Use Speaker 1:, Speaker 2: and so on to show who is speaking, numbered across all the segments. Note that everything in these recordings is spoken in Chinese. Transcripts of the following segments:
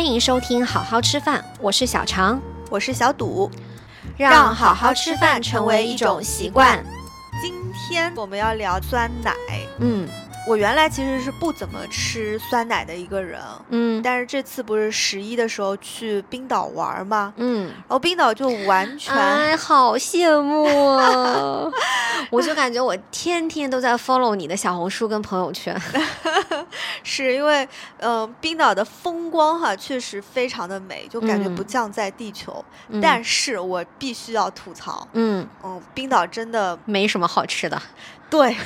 Speaker 1: 欢迎收听好好吃饭，我是小常，
Speaker 2: 我是小赌，
Speaker 1: 让好好吃饭成为一种习惯。
Speaker 2: 今天我们要聊酸奶。
Speaker 1: 嗯
Speaker 2: 我原来其实是不怎么吃酸奶的一个人，
Speaker 1: 嗯
Speaker 2: 但是这次不是十一的时候去冰岛玩吗？
Speaker 1: 嗯，
Speaker 2: 然后冰岛就完全、
Speaker 1: 哎，好羡慕啊！我就感觉我天天都在 follow 你的小红书跟朋友圈。
Speaker 2: 是因为，呃，冰岛的风光哈确实非常的美，就感觉不
Speaker 1: 嗯
Speaker 2: 降在地球。
Speaker 1: 嗯
Speaker 2: 但是我必须要吐槽，
Speaker 1: 嗯，
Speaker 2: 嗯，冰岛真的
Speaker 1: 没什么好吃的。
Speaker 2: 对，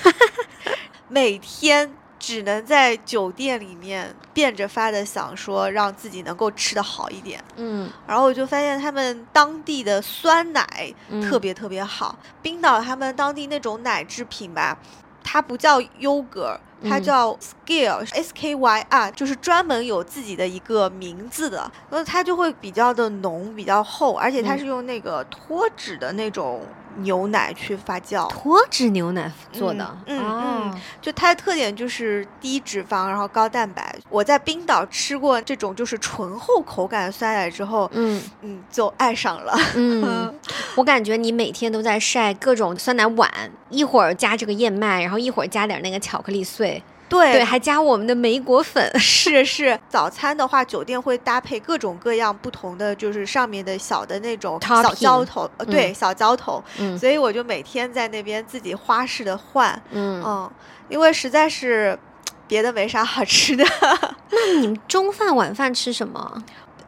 Speaker 2: 每天只能在酒店里面变着法的想说让自己能够吃的好一点，
Speaker 1: 嗯。
Speaker 2: 然后我就发现他们当地的酸奶
Speaker 1: 嗯。
Speaker 2: 特别特别好。冰岛他们当地那种奶制品吧，它不叫 yogurt，它
Speaker 1: 嗯。
Speaker 2: 叫 skyr s k y r，就是专门有自己的一个名字的，然后它就会比较的浓，比较厚，而且它
Speaker 1: 嗯。
Speaker 2: 是用那个脱脂的那种牛奶去发酵。
Speaker 1: 脱脂牛奶做的。
Speaker 2: 嗯
Speaker 1: 哦
Speaker 2: 嗯就它的特点就是低脂肪，然后高蛋白。我在冰岛吃过这种就是醇厚口感的酸奶之后，
Speaker 1: 嗯
Speaker 2: 嗯，就爱上了。
Speaker 1: 嗯，我感觉你每天都在晒各种酸奶碗，一会儿加这个燕麦，然后一会儿加点那个巧克力碎，
Speaker 2: 对
Speaker 1: 对，还加我们的梅果粉。
Speaker 2: 是是，早餐的话，酒店会搭配各种各样不同的，就是上面的小的那种小浇头，呃，对，
Speaker 1: 嗯
Speaker 2: 小浇头。
Speaker 1: 嗯
Speaker 2: 所以我就每天在那边自己花式的换，
Speaker 1: 嗯，
Speaker 2: 嗯，因为实在是 别的没啥好吃的。
Speaker 1: 那你们中饭晚饭吃什么？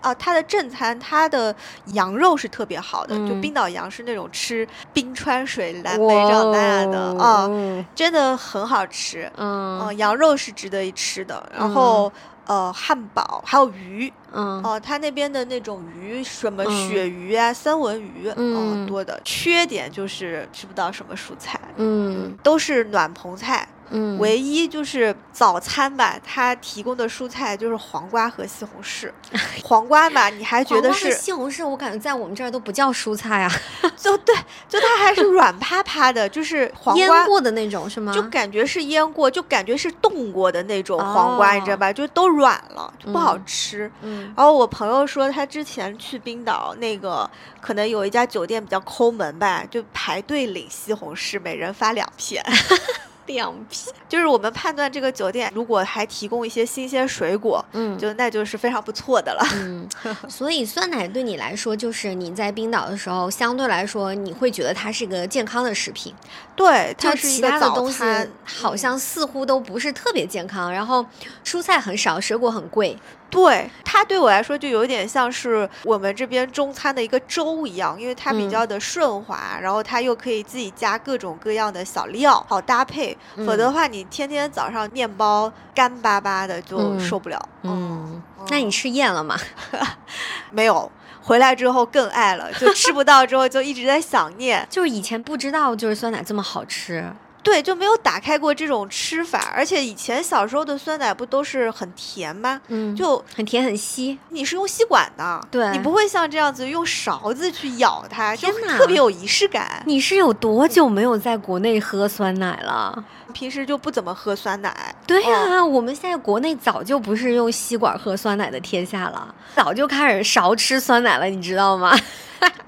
Speaker 2: 啊，它的正餐，它的羊肉是特别好的，就
Speaker 1: 嗯
Speaker 2: 冰岛羊是那种吃冰川水、蓝莓长大的啊，
Speaker 1: 嗯
Speaker 2: 真的很好吃。嗯、
Speaker 1: 嗯
Speaker 2: 羊肉是值得一吃的。然后、呃，汉堡还有鱼
Speaker 1: 嗯
Speaker 2: 哦、它那边的那种鱼，什么
Speaker 1: 嗯
Speaker 2: 鳕鱼啊、三文鱼，
Speaker 1: 嗯
Speaker 2: 哦多的。缺点就是吃不到什么蔬菜，
Speaker 1: 嗯
Speaker 2: 都是暖棚菜。
Speaker 1: 嗯，
Speaker 2: 唯一就是早餐吧，它提供的蔬菜就是黄瓜和西红柿。黄瓜吧，你还觉得是
Speaker 1: 西红柿，我感觉在我们这儿都不叫蔬菜啊，
Speaker 2: 就对，就它还是软趴趴的，就是黄
Speaker 1: 腌
Speaker 2: 瓜。
Speaker 1: 过的那种是吗？
Speaker 2: 就感觉是腌过，就感觉是冻过的那种黄瓜，你知道吧？就都软了，就不好
Speaker 1: 嗯
Speaker 2: 吃。
Speaker 1: 嗯
Speaker 2: 然后我朋友说，他之前去冰岛，那个可能有一家酒店比较抠门吧，就排队领西红柿，每人发两片。
Speaker 1: 两片，
Speaker 2: 就是我们判断这个酒店如果还提供一些新鲜水果，
Speaker 1: 嗯
Speaker 2: 就那就是非常不错的了。
Speaker 1: 嗯，所以酸奶对你来说，就是你在冰岛的时候，相对来说你会觉得它是个健康的食品，
Speaker 2: 对，
Speaker 1: 就
Speaker 2: 它是一
Speaker 1: 其
Speaker 2: 个早
Speaker 1: 他的东西，好像似乎都不是特别健康，然后蔬菜很少，水果很贵。
Speaker 2: 对它对我来说就有点像是我们这边中餐的一个粥一样，因为它比
Speaker 1: 嗯
Speaker 2: 较的顺滑，然后它又可以自己加各种各样的小料，好搭配。否则的
Speaker 1: 嗯
Speaker 2: 话，你天天早上面包干巴巴的就
Speaker 1: 嗯
Speaker 2: 受不了。
Speaker 1: 嗯，那你吃厌了吗？
Speaker 2: 没有。回来之后更爱了，就吃不到之后就一直在想念，
Speaker 1: 就是以前不知道，就是酸奶这么好吃。
Speaker 2: 对，就没有打开过这种吃法。而且以前小时候的酸奶不都是很甜吗？
Speaker 1: 嗯，
Speaker 2: 就
Speaker 1: 很甜很稀。
Speaker 2: 你是用吸管的，
Speaker 1: 对
Speaker 2: 你不会像这样子用勺子去舀它，就特别有仪式感。
Speaker 1: 你是有多久没有在国内喝酸奶了？
Speaker 2: 平时就不怎么喝酸奶，
Speaker 1: 对呀、
Speaker 2: 哦
Speaker 1: 我们现在国内早就不是用吸管喝酸奶的天下了，早就开始勺吃酸奶了，你知道吗？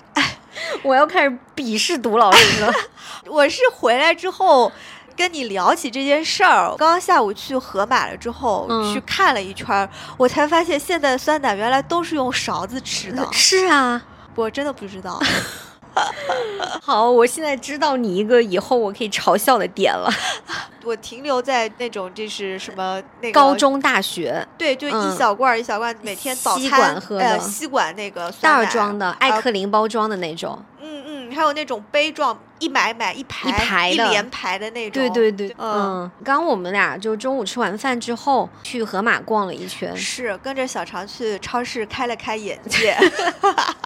Speaker 1: 我要开始鄙视毒老师了。
Speaker 2: 我是回来之后。跟你聊起这件事儿，刚刚下午去盒马了之后，
Speaker 1: 嗯
Speaker 2: 去看了一圈儿，我才发现现在的酸奶原来都是用勺子吃的，
Speaker 1: 是啊，
Speaker 2: 我真的不知道。
Speaker 1: 好，我现在知道你一个以后我可以嘲笑的点了。
Speaker 2: 我停留在那种就是什么那个
Speaker 1: 高中、大学
Speaker 2: 对，就
Speaker 1: 嗯
Speaker 2: 一小罐儿一小罐，每天早
Speaker 1: 吸
Speaker 2: 餐
Speaker 1: 管喝的
Speaker 2: 呃吸管那个
Speaker 1: 袋装的、艾克林包装的那种。
Speaker 2: 嗯嗯，还有那种杯状，一买买一排一
Speaker 1: 排的
Speaker 2: 连排的那种。
Speaker 1: 对对对，
Speaker 2: 嗯，
Speaker 1: 嗯，刚我们俩就中午吃完饭之后去盒马逛了一圈，
Speaker 2: 是跟着小常去超市开了开眼界。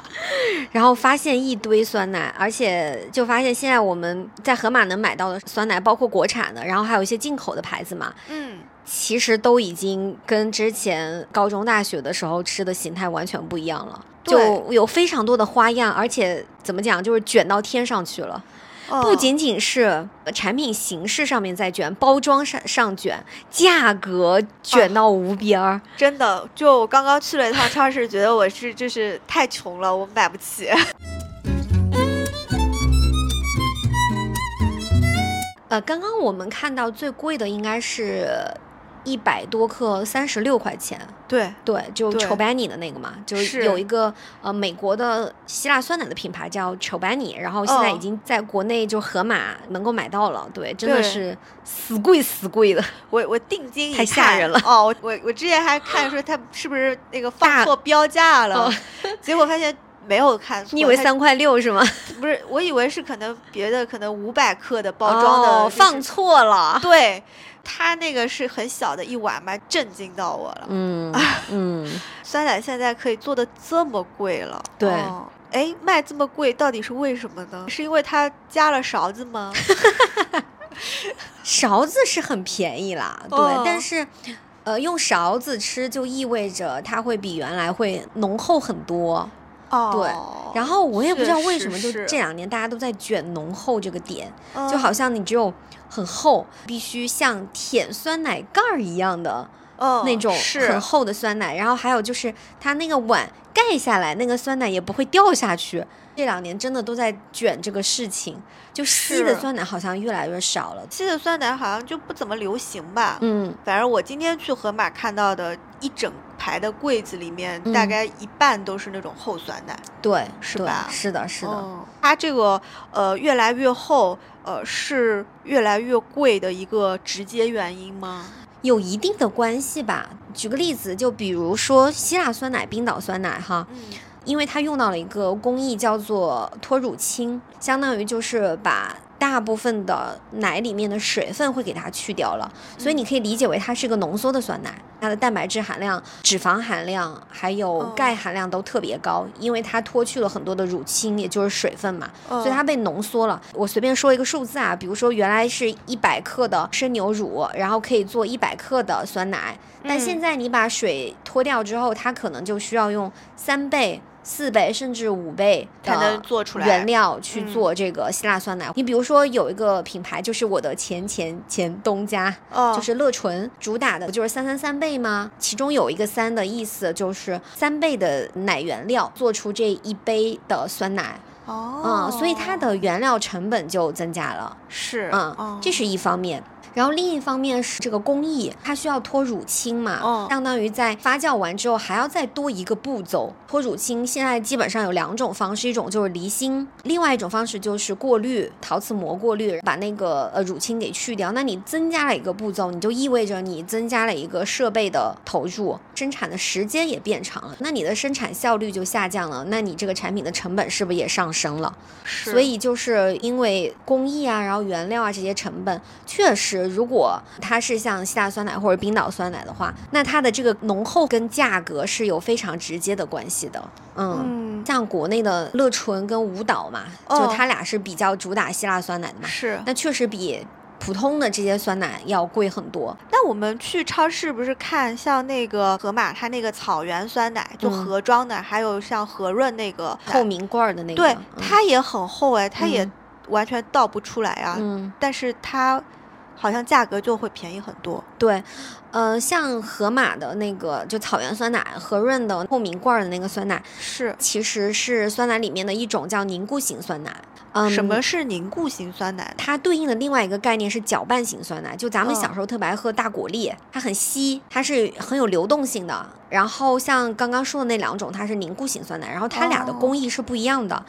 Speaker 1: 然后发现一堆酸奶，而且就发现现在我们在盒马能买到的酸奶，包括国产的，然后还有一些进口的牌子嘛，
Speaker 2: 嗯，
Speaker 1: 其实都已经跟之前高中、大学的时候吃的形态完全不一样了，就有非常多的花样，而且怎么讲，就是卷到天上去了。不
Speaker 2: 哦
Speaker 1: 仅仅是产品形式上面在卷，包装上上卷，价格卷到无边儿。
Speaker 2: 真的，就我刚刚去了一趟超市，觉得我是就是太穷了，我买不起。
Speaker 1: 呃，刚刚我们看到最贵的应该是一百多克，三十六块钱。
Speaker 2: 对，
Speaker 1: 对，就
Speaker 2: 对
Speaker 1: Chobani 的那个嘛，就是
Speaker 2: 是
Speaker 1: 有一个呃美国的希腊酸奶的品牌叫 Chobani，然后现在已
Speaker 2: 哦
Speaker 1: 经在国内就盒马能够买到了。对，真的是死贵死贵的。
Speaker 2: 我我定睛一
Speaker 1: 太吓人了
Speaker 2: 哦！我我我之前还看说它是不是那个放错标价了，
Speaker 1: 哦
Speaker 2: 结果发现没有看错。
Speaker 1: 你以为三块六是吗？
Speaker 2: 不是？我以为是可能别的可能五百克的包装的、
Speaker 1: 哦，
Speaker 2: 就是
Speaker 1: 放错了。
Speaker 2: 对，它那个是很小的一碗嘛，震惊到我了。
Speaker 1: 嗯 嗯，
Speaker 2: 酸奶现在可以做的这么贵了，
Speaker 1: 对
Speaker 2: 哦哎，卖这么贵到底是为什么呢？是因为它加了勺子吗？
Speaker 1: 勺子是很便宜啦，对，
Speaker 2: 哦
Speaker 1: 但是。呃，用勺子吃就意味着它会比原来会浓厚很多，
Speaker 2: 哦，
Speaker 1: 然后我也不知道为什么，就这两年大家都在卷浓厚这个点，
Speaker 2: 嗯
Speaker 1: 就好像你只有很厚，必须像舔酸奶盖儿一样的
Speaker 2: 嗯
Speaker 1: 那种很厚的酸奶，然后还有就是它那个碗盖下来，那个酸奶也不会掉下去。这两年真的都在卷这个事情，就稀的酸奶好像越来越少了。
Speaker 2: 稀的酸奶好像就不怎么流行吧。
Speaker 1: 嗯，
Speaker 2: 反正我今天去盒马看到的一整排的柜子里面，大
Speaker 1: 嗯
Speaker 2: 概一半都是那种厚酸奶。
Speaker 1: 对，对
Speaker 2: 是吧
Speaker 1: 是的，是的。
Speaker 2: 嗯，它这个呃越来越厚，呃是越来越贵的一个直接原因吗？
Speaker 1: 有一定的关系吧。举个例子，就比如说希腊酸奶、冰岛酸奶哈，
Speaker 2: 嗯
Speaker 1: 因为它用到了一个工艺叫做脱乳清，相当于就是把大部分的奶里面的水分会给它去掉了，所以你可以理解为它是一个浓缩的酸奶，它的蛋白质含量、脂肪含量还有
Speaker 2: 哦。
Speaker 1: 钙含量都特别高，因为它脱去了很多的乳清，也就是水分嘛，所以它
Speaker 2: 嗯
Speaker 1: 被浓缩了。我随便说一个数字啊，比如说原来是一百克的生牛乳，然后可以做一百克的酸奶，但现
Speaker 2: 嗯
Speaker 1: 在你把水脱掉之后，它可能就需要用三倍。四倍甚至五倍
Speaker 2: 才能做出来
Speaker 1: 原料去
Speaker 2: 嗯
Speaker 1: 做这个希腊酸奶。你比如说有一个品牌，就是我的前前前东家，
Speaker 2: 哦
Speaker 1: 就是乐纯，主打的不就是三三三倍吗？其中有一个三的意思就是三倍的奶原料做出这一杯的酸奶，
Speaker 2: 哦
Speaker 1: 嗯，所以它的原料成本就增加了，
Speaker 2: 是
Speaker 1: 嗯，
Speaker 2: 哦
Speaker 1: 这是一方面。然后另一方面是这个工艺，它需要脱乳清嘛，
Speaker 2: 哦
Speaker 1: 相当于在发酵完之后还要再多一个步骤。脱乳清现在基本上有两种方式，一种就是离心，另外一种方式就是过滤，陶瓷膜过滤，把那个呃乳清给去掉。那你增加了一个步骤，你就意味着你增加了一个设备的投入，生产的时间也变长了，那你的生产效率就下降了，那你这个产品的成本是不是也上升了？
Speaker 2: 是
Speaker 1: 所以就是因为工艺啊，然后原料啊这些成本，确实如果它是像希腊酸奶或者冰岛酸奶的话，那它的这个浓厚跟价格是有非常直接的关系的。嗯，
Speaker 2: 嗯
Speaker 1: 像国内的乐纯跟舞蹈嘛，
Speaker 2: 哦
Speaker 1: 就它俩是比较主打希腊酸奶的嘛，
Speaker 2: 是。
Speaker 1: 那确实比普通的这些酸奶要贵很多。
Speaker 2: 那我们去超市不是看像那个盒马它那个草原酸奶，就
Speaker 1: 嗯
Speaker 2: 盒装的，还有像和润那个
Speaker 1: 透明罐儿的那个，
Speaker 2: 对，
Speaker 1: 嗯
Speaker 2: 它也很厚哎，它也
Speaker 1: 嗯
Speaker 2: 完全倒不出来啊。
Speaker 1: 嗯，
Speaker 2: 但是它好像价格就会便宜很多。
Speaker 1: 对，呃，像盒马的那个就草原酸奶，和润的透明罐儿的那个酸奶，
Speaker 2: 是，
Speaker 1: 其实是酸奶里面的一种叫凝固型酸奶。嗯，
Speaker 2: 什么是凝固型酸奶？
Speaker 1: 它对应的另外一个概念是搅拌型酸奶，就咱们
Speaker 2: 嗯
Speaker 1: 小时候特别爱喝大果粒，它很稀，它是很有流动性的。然后像刚刚说的那两种，它是凝固型酸奶，然后它俩的
Speaker 2: 哦
Speaker 1: 工艺是不一样的。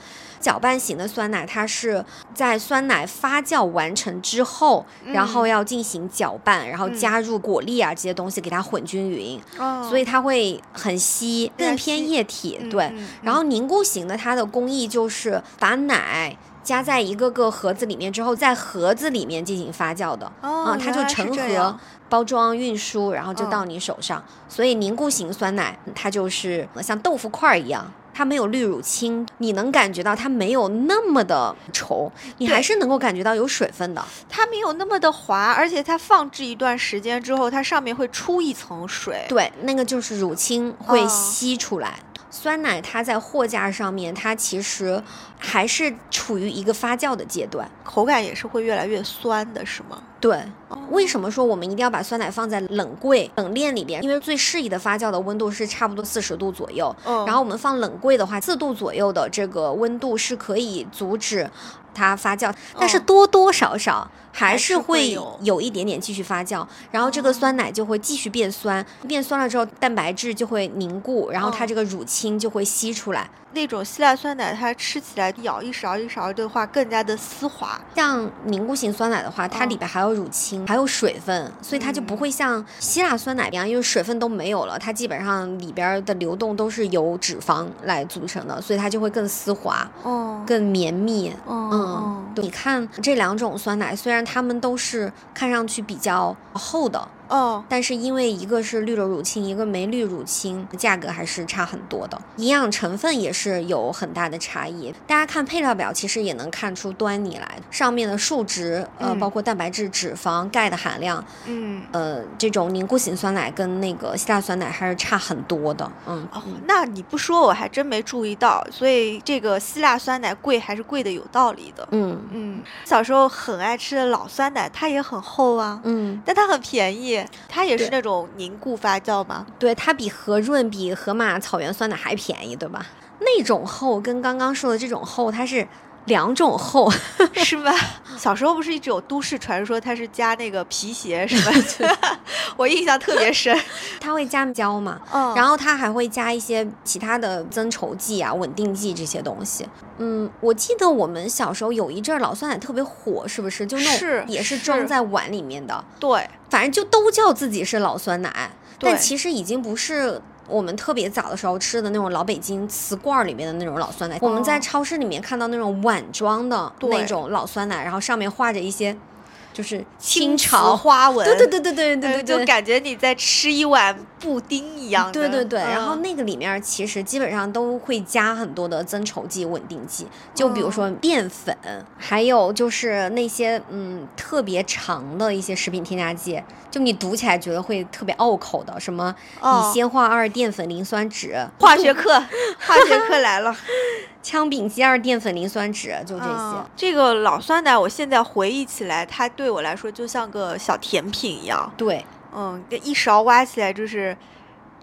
Speaker 1: 搅拌型的酸奶，它是在酸奶发酵完成之后，然后
Speaker 2: 嗯
Speaker 1: 要进行搅拌，然后
Speaker 2: 嗯。
Speaker 1: 加入果粒啊这些东西给它混均匀，
Speaker 2: 哦。
Speaker 1: 所以它会很稀，
Speaker 2: 更
Speaker 1: 更偏液体。
Speaker 2: 嗯
Speaker 1: 对，
Speaker 2: 嗯
Speaker 1: 然后凝固型的，它的工艺就是把奶加在一个个盒子里面之后，在盒子里面进行发酵的。
Speaker 2: 哦
Speaker 1: 啊，它就成盒、包装、运输，然后就
Speaker 2: 嗯。
Speaker 1: 到你手上。所以凝固型酸奶它就是像豆腐块儿一样，它没有滤乳清，你能感觉到它没有那么的稠，你还是能够感觉到有水分的。
Speaker 2: 它没有那么的滑，而且它放置一段时间之后，它上面会出一层水。
Speaker 1: 对，那个就是乳清会
Speaker 2: 哦
Speaker 1: 吸出来。酸奶它在货架上面，它其实还是处于一个发酵的阶段。
Speaker 2: 口感也是会越来越酸的，是吗？
Speaker 1: 对，为什么说我们一定要把酸奶放在冷柜、冷链里边？因为最适宜的发酵的温度是差不多四十度左右。
Speaker 2: 嗯
Speaker 1: 然后我们放冷柜的话，四度左右的这个温度是可以阻止它发酵，但是
Speaker 2: 嗯
Speaker 1: 多多少少还
Speaker 2: 还是
Speaker 1: 是会
Speaker 2: 会有
Speaker 1: 有一点点继续发酵，然后这个
Speaker 2: 哦
Speaker 1: 酸奶就会继续变酸，变酸了之后蛋白质就会凝固，然后它
Speaker 2: 嗯
Speaker 1: 这个乳清就会吸出来。
Speaker 2: 那种希腊酸奶，它吃起来咬一勺一勺的话，更加的丝滑。
Speaker 1: 像凝固型酸奶的话，它
Speaker 2: 嗯
Speaker 1: 里边还有乳清，还有水分，所以它就不
Speaker 2: 嗯
Speaker 1: 会像希腊酸奶一样，因为水分都没有了，它基本上里边的流动都是由脂肪来组成的，所以它就会更丝滑、
Speaker 2: 哦，
Speaker 1: 更绵密。
Speaker 2: 嗯
Speaker 1: 嗯，对你看这两种酸奶，虽然它们都是看上去比较厚的，
Speaker 2: 哦，
Speaker 1: 但是因为一个是绿了乳清，一个没绿乳清，价格还是差很多的，营养成分也是有很大的差异。大家看配料表，其实也能看出端倪来，上面的数值，呃，
Speaker 2: 嗯
Speaker 1: 包括蛋白质、脂肪、钙的含量，
Speaker 2: 嗯。
Speaker 1: 呃，这种凝固型酸奶跟那个希腊酸奶还是差很多的。嗯，
Speaker 2: 哦
Speaker 1: 嗯，
Speaker 2: 那你不说我还真没注意到，所以这个希腊酸奶贵还是贵的有道理的。
Speaker 1: 嗯
Speaker 2: 嗯，小时候很爱吃的老酸奶，它也很厚啊，
Speaker 1: 嗯，
Speaker 2: 但它很便宜，它也是那种凝固发酵吗？
Speaker 1: 对，它比和润、比河马草原酸奶还便宜，对吧？那种厚跟刚刚说的这种厚，它是两种厚。
Speaker 2: 是吧？小时候不是一直有都市传说，它是加那个皮鞋什么的，我印象特别深。
Speaker 1: 它会加胶嘛，
Speaker 2: 嗯
Speaker 1: 然后它还会加一些其他的增稠剂啊、稳定剂这些东西。嗯，我记得我们小时候有一阵儿老酸奶特别火，是不是？就那种
Speaker 2: 是
Speaker 1: 也是
Speaker 2: 是
Speaker 1: 装在碗里面的，
Speaker 2: 对，
Speaker 1: 反正就都叫自己是老酸奶，但其实已经不是。我们特别早的时候吃的那种老北京瓷罐儿里面的那种老酸奶，我们在
Speaker 2: 哦。
Speaker 1: 超市里面看到那种碗装的那种老酸奶，然后上面画着一些就是清朝，
Speaker 2: 花纹，
Speaker 1: 对对对对对对
Speaker 2: 就感觉你在吃一碗布丁一样的。
Speaker 1: 对对对，然后
Speaker 2: 嗯
Speaker 1: 那个里面其实基本上都会加很多的增稠剂、稳定剂，就比如
Speaker 2: 哦
Speaker 1: 说淀粉，还有就是那些嗯特别长的一些食品添加剂，就你读起来觉得会特别拗口的，什么
Speaker 2: 哦
Speaker 1: 乙酰化二淀粉磷酸酯、
Speaker 2: 化学课，化学课来了。
Speaker 1: 羟丙基二淀粉磷酸酯，就这些。
Speaker 2: 嗯这个老酸奶，我现在回忆起来，它对我来说就像个小甜品一样。
Speaker 1: 对，
Speaker 2: 嗯，这一勺挖起来就是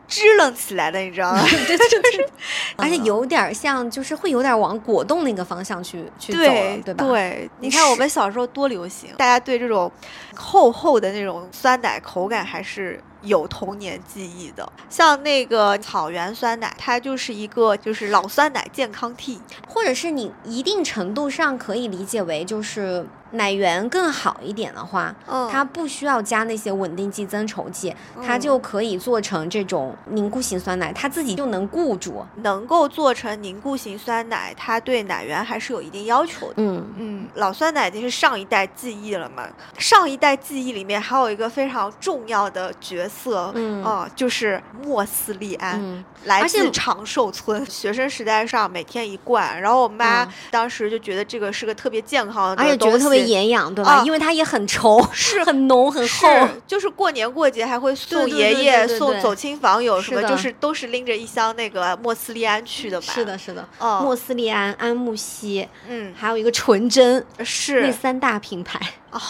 Speaker 2: 支棱起来的，你知道吗？
Speaker 1: 对就是，而且
Speaker 2: 嗯
Speaker 1: 有点儿像，就是会有点儿往果冻那个方向去去走了，
Speaker 2: 对
Speaker 1: 对吧？
Speaker 2: 对，
Speaker 1: 你
Speaker 2: 你看我们小时候多流行，大家对这种厚厚的那种酸奶口感还是有童年记忆的。像那个草原酸奶，它就是一个就是老酸奶健康 T。
Speaker 1: 或者是你一定程度上可以理解为，就是奶源更好一点的话，
Speaker 2: 嗯，
Speaker 1: 它不需要加那些稳定剂、增稠剂，它
Speaker 2: 嗯
Speaker 1: 就可以做成这种凝固型酸奶，它自己就能固住。
Speaker 2: 能够做成凝固型酸奶，它对奶源还是有一定要求的。
Speaker 1: 嗯，
Speaker 2: 嗯，老酸奶已经是上一代记忆了嘛。上一代记忆里面还有一个非常重要的角色，
Speaker 1: 嗯
Speaker 2: 啊就是莫斯利安。
Speaker 1: 嗯，
Speaker 2: 来自长寿村，学生时代上每天一罐，然后我妈
Speaker 1: 嗯
Speaker 2: 当时就觉得这个是个特别健康的
Speaker 1: 而且觉得特别
Speaker 2: 东西
Speaker 1: 营养，对吧？
Speaker 2: 啊。
Speaker 1: 因为它也很稠，
Speaker 2: 是。
Speaker 1: 很浓很厚。
Speaker 2: 是，就是过年过节还会送爷爷、送走亲访友什么，就是都是拎着一箱那个莫斯利安去的吧？
Speaker 1: 是的，，是的，
Speaker 2: 哦，
Speaker 1: 莫斯利安、安慕希，
Speaker 2: 嗯，
Speaker 1: 还有一个纯甄，
Speaker 2: 是，那
Speaker 1: 三大品牌。
Speaker 2: 啊，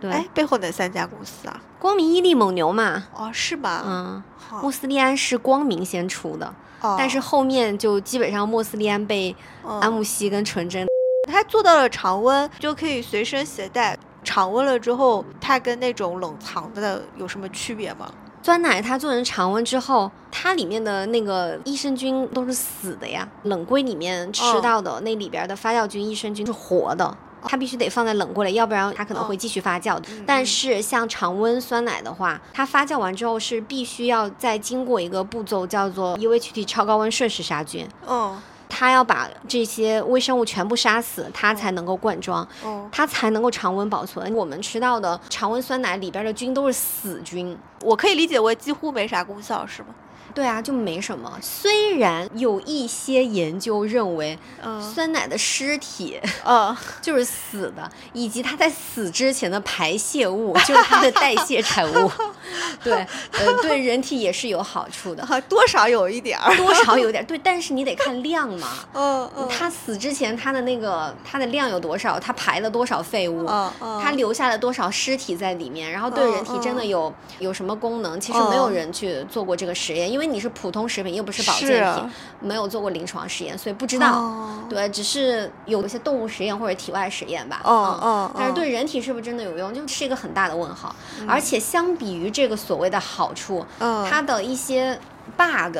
Speaker 1: 对，
Speaker 2: 哎，背后哪三家公司啊？
Speaker 1: 光明、伊利、蒙牛嘛。
Speaker 2: 哦，是吧？
Speaker 1: 嗯，
Speaker 2: 好。
Speaker 1: 莫斯利安是光明先出的，
Speaker 2: 哦。
Speaker 1: 但是后面就基本上莫斯利安被
Speaker 2: 嗯。
Speaker 1: 安慕希跟纯真
Speaker 2: 它做到了常温，就可以随身携带。常温了之后，它跟那种冷藏的有什么区别吗？
Speaker 1: 酸奶它做成常温之后，它里面的那个益生菌都是死的呀。冷柜里面吃
Speaker 2: 哦
Speaker 1: 到的那里边的发酵菌、益生菌是活的，它必须得放在冷柜里，要不然它可能会
Speaker 2: 哦
Speaker 1: 继续发酵但是像常温酸奶的话，它发酵完之后是必须要再经过一个步骤，叫做 UHT 超高温瞬时杀菌。
Speaker 2: 嗯
Speaker 1: 它要把这些微生物全部杀死，它才能够灌装。
Speaker 2: 哦，
Speaker 1: 它才能够常温保存。我们吃到的常温酸奶里边的菌都是死菌，
Speaker 2: 我可以理解为几乎没啥功效，是吗？
Speaker 1: 对啊，就没什么。虽然有一些研究认为，
Speaker 2: 嗯
Speaker 1: 酸奶的尸体
Speaker 2: 呃，
Speaker 1: 就是死的，以及它在死之前的排泄物就是它的代谢产物，对，呃，对人体也是有好处的，
Speaker 2: 多少有一点儿，
Speaker 1: 多少有点儿 对，但是你得看量嘛。
Speaker 2: 嗯嗯，
Speaker 1: 他死之前它的那个它的量有多少，它排了多少废物，
Speaker 2: 嗯嗯，
Speaker 1: 他留下了多少尸体在里面，然后对人体真的有有什么功能？其实没有人去做过这个实验，因为你是普通食品，又不是保健品，没有做过临床实验，所以不知道。对，只是有一些动物实验或者体外实验吧。
Speaker 2: 嗯嗯，
Speaker 1: 但是对人体是不是真的有用，就是一个很大的问号。而且相比于这个所谓的好处，它的一些 bug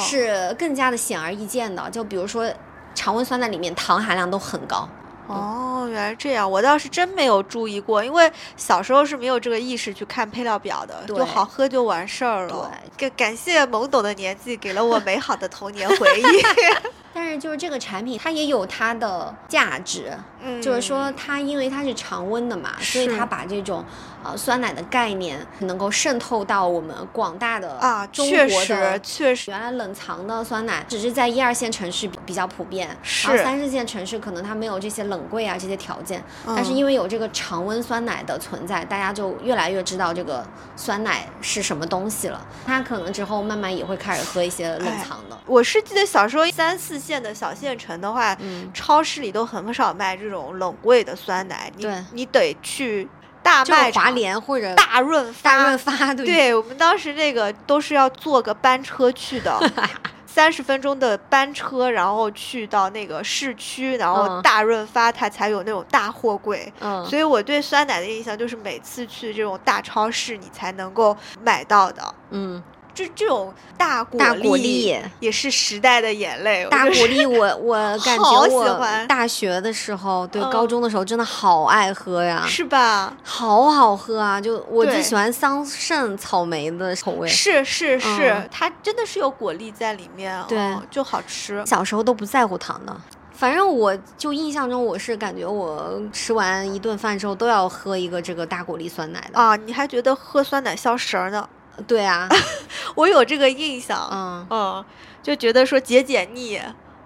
Speaker 1: 是更加的显而易见的。就比如说，常温酸奶里面糖含量都很高。
Speaker 2: 哦，原来这样，我倒是真没有注意过，因为小时候是没有这个意识去看配料表的，就好喝就完事儿了。
Speaker 1: 对，
Speaker 2: 感感谢懵懂的年纪给了我美好的童年回忆。
Speaker 1: 但是就是这个产品，它也有它的价值，嗯就是说它因为它是常温的嘛，所以它把这种呃酸奶的概念能够渗透到我们广大的
Speaker 2: 啊，
Speaker 1: 中国
Speaker 2: 的确实，
Speaker 1: 原来冷藏的酸奶只是在一二线城市比较普遍，
Speaker 2: 是，
Speaker 1: 然后三四线城市可能它没有这些冷柜啊这些条件，但是因为有这个常温酸奶的存在，大家就越来越知道这个酸奶是什么东西了。它可能之后慢慢也会开始喝一些冷藏的。
Speaker 2: 我是记得小时候三四。县的小县城的话，超市里都很少卖这种冷柜的酸奶，你你得去大卖
Speaker 1: 华联或者
Speaker 2: 大润
Speaker 1: 发。大润发，
Speaker 2: 对我们当时那个都是要坐个班车去的，三十分钟的班车，然后去到那个市区，然后大润发它才有那种大货柜。
Speaker 1: 嗯，
Speaker 2: 所以我对酸奶的印象就是每次去这种大超市，你才能够买到的。
Speaker 1: 嗯。
Speaker 2: 这这种大果
Speaker 1: 粒
Speaker 2: 也是时代的眼泪。
Speaker 1: 大果粒，我我感觉我大学的时候，对高中的时候真的好爱喝呀，
Speaker 2: 是吧？
Speaker 1: 好好喝啊！就我最喜欢桑葚草莓的口味。
Speaker 2: 是是是，它真的是有果粒在里面，
Speaker 1: 对，
Speaker 2: 就好吃。
Speaker 1: 小时候都不在乎糖的，反正我就印象中我是感觉我吃完一顿饭之后都要喝一个这个大果粒酸奶的
Speaker 2: 啊！你还觉得喝酸奶消食呢？
Speaker 1: 对啊，
Speaker 2: 我有这个印象，
Speaker 1: 嗯
Speaker 2: 嗯，就觉得说解解腻，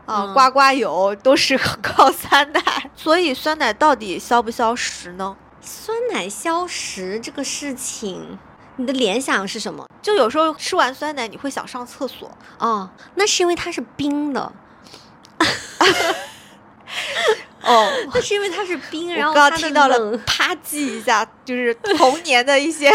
Speaker 2: 啊，刮刮油都是靠酸奶，所以酸奶到底消不消食呢？
Speaker 1: 酸奶消食这个事情，你的联想是什么？
Speaker 2: 就有时候吃完酸奶你会想上厕所，
Speaker 1: 哦，那是因为它是冰的。
Speaker 2: 哦，
Speaker 1: 那是因为它是冰，然后
Speaker 2: 刚刚听到了啪叽一下，就是童年的一些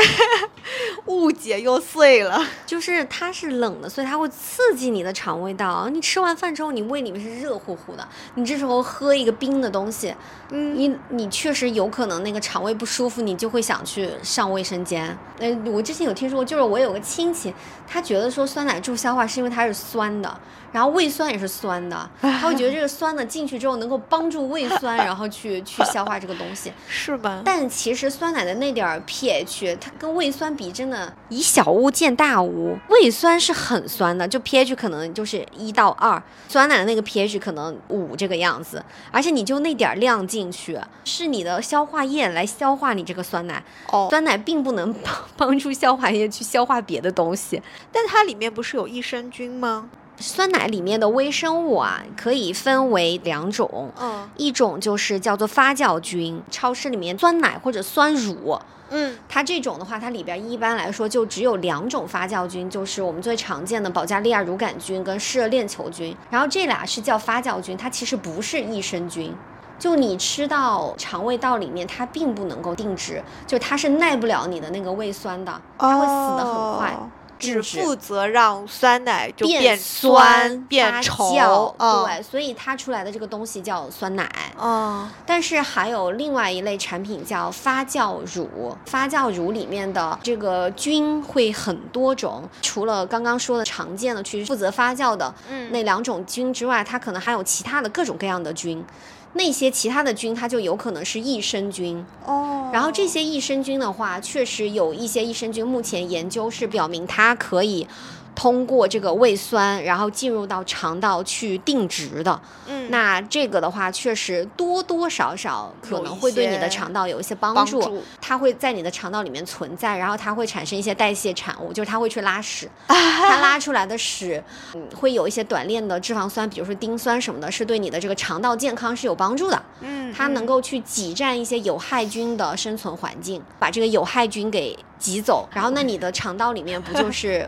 Speaker 2: 误解又碎了。
Speaker 1: 就是它是冷的，所以它会刺激你的肠胃道。你吃完饭之后，你胃里面是热乎乎的，你这时候喝一个冰的东西，
Speaker 2: 嗯，
Speaker 1: 你你确实有可能那个肠胃不舒服，你就会想去上卫生间。呃，我之前有听说过，就是我有个亲戚，他觉得说酸奶助消化是因为它是酸的。然后胃酸也是酸的，他会觉得这个酸的进去之后能够帮助胃酸，然后去去消化这个东西，
Speaker 2: 是吧？
Speaker 1: 但其实酸奶的那点儿 pH，它跟胃酸比，真的以小巫见大巫。胃酸是很酸的，就 pH 可能就是一到二，酸奶的那个 pH 可能五这个样子，而且你就那点儿量进去，是你的消化液来消化你这个酸奶。
Speaker 2: 哦，
Speaker 1: 酸奶并不能帮 帮助消化液去消化别的东西，
Speaker 2: 但它里面不是有益生菌吗？
Speaker 1: 酸奶里面的微生物啊，可以分为两种，
Speaker 2: 嗯，
Speaker 1: 一种就是叫做发酵菌，超市里面酸奶或者酸乳，
Speaker 2: 嗯，
Speaker 1: 它这种的话，它里边一般来说就只有两种发酵菌，就是我们最常见的保加利亚乳杆菌跟嗜热链球菌，然后这俩是叫发酵菌，它其实不是益生菌，就你吃到肠胃道里面，它并不能够定植，就它是耐不了你的那个胃酸的，它会死得很快。
Speaker 2: 只负责让酸奶就
Speaker 1: 变
Speaker 2: 酸变稠，
Speaker 1: 对，所以它出来的这个东西叫酸奶。
Speaker 2: 嗯，
Speaker 1: 但是还有另外一类产品叫发酵乳，发酵乳里面的这个菌会很多种，除了刚刚说的常见的去负责发酵的那两种菌之外，它可能还有其他的各种各样的菌。那些其他的菌，它就有可能是益生菌
Speaker 2: 哦。
Speaker 1: 然后这些益生菌的话，确实有一些益生菌，目前研究是表明它可以通过这个胃酸，然后进入到肠道去定植的。
Speaker 2: 嗯，
Speaker 1: 那这个的话，确实多多少少可能会对你的肠道有一些帮助。
Speaker 2: 帮助
Speaker 1: 它会在你的肠道里面存在，然后它会产生一些代谢产物，就是它会去拉屎，它拉出来的屎，嗯，会有一些短链的脂肪酸，比如说丁酸什么的，是对你的这个肠道健康是有帮助的。
Speaker 2: 嗯，
Speaker 1: 它能
Speaker 2: 嗯
Speaker 1: 够去挤占一些有害菌的生存环境，把这个有害菌给挤走，然后那你的肠道里面不就 是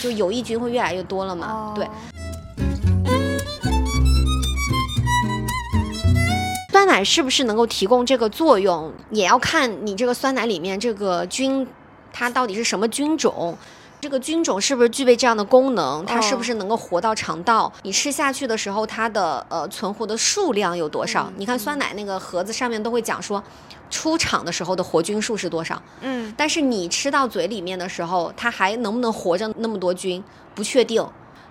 Speaker 1: 就有益菌会越来越多了吗？对，
Speaker 2: 哦
Speaker 1: 酸奶是不是能够提供这个作用，也要看你这个酸奶里面这个菌，它到底是什么菌种。这个菌种是不是具备这样的功能？它是不是能够活到肠道？你吃下去的时候，它的呃存活的数量有多少？
Speaker 2: 嗯
Speaker 1: 你看酸奶那个盒子上面都会讲说，出厂的时候的活菌数是多少。
Speaker 2: 嗯
Speaker 1: 但是你吃到嘴里面的时候，它还能不能活着那么多菌，不确定。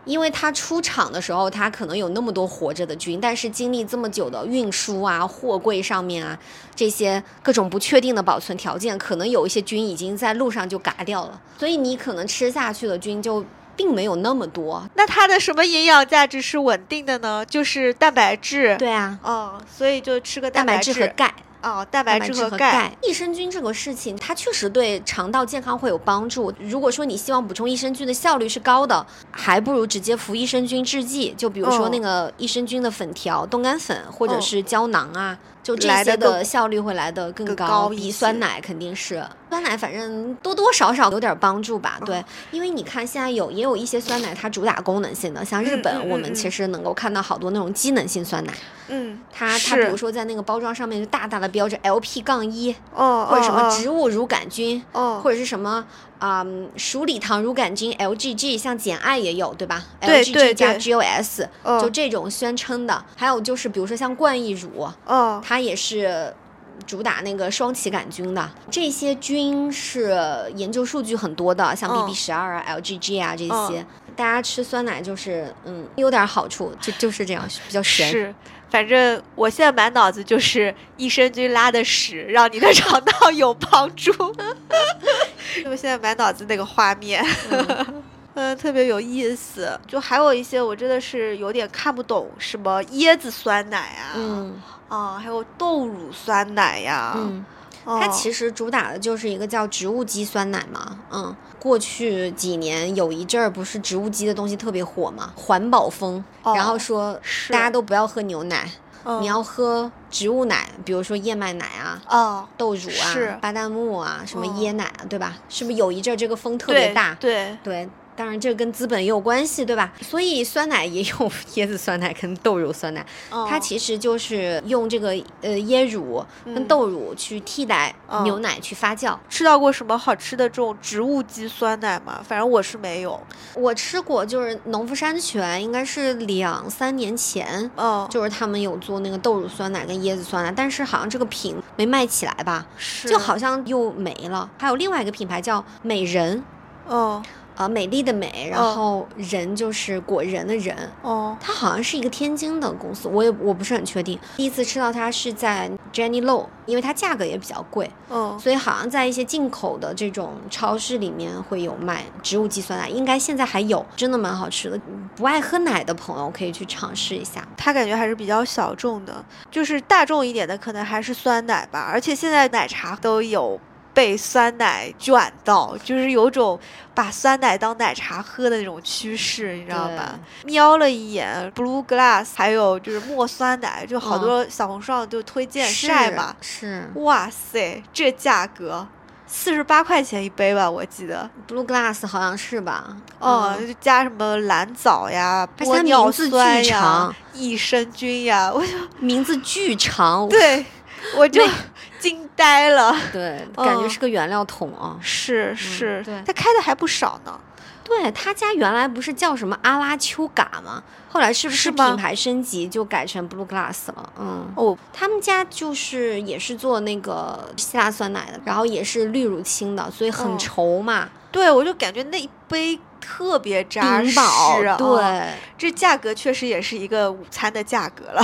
Speaker 1: 因为它出厂的时候，它可能有那么多活着的菌，但是经历这么久的运输啊、货柜上面啊这些各种不确定的保存条件，可能有一些菌已经在路上就嘎掉了，所以你可能吃下去的菌就并没有那么多。
Speaker 2: 那它的什么营养价值是稳定的呢？就是蛋白质。
Speaker 1: 对啊，
Speaker 2: 哦，所以就吃个
Speaker 1: 蛋白
Speaker 2: 质
Speaker 1: 质和钙。
Speaker 2: 哦，蛋白
Speaker 1: 质和
Speaker 2: 钙。
Speaker 1: 益生菌这个事情，它确实对肠道健康会有帮助。如果说你希望补充益生菌的效率是高的，还不如直接服益生菌制剂，就比如说
Speaker 2: 哦
Speaker 1: 那个益生菌的粉条、冻干粉或者
Speaker 2: 哦
Speaker 1: 是胶囊啊，就这些的效率会来得更
Speaker 2: 更
Speaker 1: 高，比酸奶肯定是。酸奶反正多多少少有点帮助吧，对，
Speaker 2: 哦
Speaker 1: 因为你看现在有也有一些酸奶，它主打功能性的，像日本，
Speaker 2: 嗯嗯
Speaker 1: 我们
Speaker 2: 嗯
Speaker 1: 其实能够看到好多那种机能性酸奶，
Speaker 2: 嗯，
Speaker 1: 它它比如说在那个包装上面就大大的标着 LP 杠一，
Speaker 2: 哦，
Speaker 1: 或者什么
Speaker 2: 哦。
Speaker 1: 植物乳杆菌，
Speaker 2: 哦，
Speaker 1: 或者是什么啊、嗯鼠李糖乳杆菌 LGG，像简爱也有对吧？LGG 加 GOS，
Speaker 2: 哦
Speaker 1: 就这种宣称的。还有就是比如说像冠益乳，
Speaker 2: 哦，
Speaker 1: 它也是。主打那个双歧杆菌的这些菌是研究数据很多的，像
Speaker 2: 嗯
Speaker 1: BB 十二啊、LGG 啊这些，
Speaker 2: 嗯
Speaker 1: 大家吃酸奶就是嗯有点好处，就就是这样比较玄。
Speaker 2: 是。反正我现在满脑子就是益生菌拉的屎，让你的肠道有帮助。我现在满脑子那个画面，
Speaker 1: 嗯
Speaker 2: 嗯，特别有意思。就还有一些我真的是有点看不懂，什么椰子酸奶啊，
Speaker 1: 嗯
Speaker 2: 啊，还有豆乳酸奶呀，
Speaker 1: 嗯。
Speaker 2: 哦
Speaker 1: 它其实主打的就是一个叫植物基酸奶嘛，嗯，过去几年有一阵儿不是植物基的东西特别火嘛，环保风，然后
Speaker 2: 哦
Speaker 1: 说
Speaker 2: 是
Speaker 1: 大家都不要喝牛奶，
Speaker 2: 嗯
Speaker 1: 你要喝植物奶，比如说燕麦奶啊。
Speaker 2: 哦，
Speaker 1: 豆乳啊，巴旦木啊，什么
Speaker 2: 嗯
Speaker 1: 椰奶啊，对吧？是不是有一阵儿这个风特别大？
Speaker 2: 对，
Speaker 1: 对，当然这跟资本也有关系，对吧？所以酸奶也有 椰子酸奶跟豆乳酸奶，它
Speaker 2: 哦
Speaker 1: 其实就是用这个呃椰乳跟
Speaker 2: 嗯
Speaker 1: 豆乳去替代
Speaker 2: 哦
Speaker 1: 牛奶去发酵。
Speaker 2: 吃到过什么好吃的这种植物基酸奶吗？反正我是没有。
Speaker 1: 我吃过，就是农夫山泉，应该是两三年前，
Speaker 2: 哦，
Speaker 1: 就是他们有做那个豆乳酸奶跟椰子酸奶，但是好像这个品没卖起来吧，
Speaker 2: 是
Speaker 1: 就好像又没了。还有另外一个品牌叫美人，
Speaker 2: 哦
Speaker 1: 呃，美丽的美，然
Speaker 2: 哦
Speaker 1: 后人就是果仁的仁。
Speaker 2: 哦
Speaker 1: 它好像是一个天津的公司，我也我不是很确定。第一次吃到它是在 Jenny Low，因为它价格也比较贵，
Speaker 2: 哦
Speaker 1: 所以好像在一些进口的这种超市里面会有卖植物基酸奶，应该现在还有，真的蛮好吃的。不爱喝奶的朋友可以去尝试一下。
Speaker 2: 它感觉还是比较小众的，就是大众一点的可能还是酸奶吧。而且现在奶茶都有被酸奶卷到，就是有种把酸奶当奶茶喝的那种趋势，你知道吧？瞄了一眼 Blue Glass，还有就是墨酸奶，就好
Speaker 1: 嗯
Speaker 2: 多小红书上就推荐晒嘛。
Speaker 1: 是
Speaker 2: 哇塞，这价格四十八块钱一杯吧，我记得。
Speaker 1: Blue Glass 好像是吧？
Speaker 2: 哦，加什么蓝藻呀、玻尿酸呀、益生菌呀，我就
Speaker 1: 名字巨长，
Speaker 2: 对，我就惊呆了。
Speaker 1: 对，感觉
Speaker 2: 嗯
Speaker 1: 是个原料桶啊。
Speaker 2: 是是，
Speaker 1: 对
Speaker 2: 它开的还不少呢。
Speaker 1: 对他家原来不是叫什么阿拉丘嘎吗？后来是不
Speaker 2: 是
Speaker 1: 品牌升级就改成 Blue Glass 了？嗯，
Speaker 2: 哦，
Speaker 1: 他们家就是也是做那个希腊酸奶的，然后也是绿乳清的，所以很
Speaker 2: 嗯
Speaker 1: 稠嘛，
Speaker 2: 对，我就感觉那一杯特别扎实
Speaker 1: 对，
Speaker 2: 这价格确实也是一个午餐的价格了。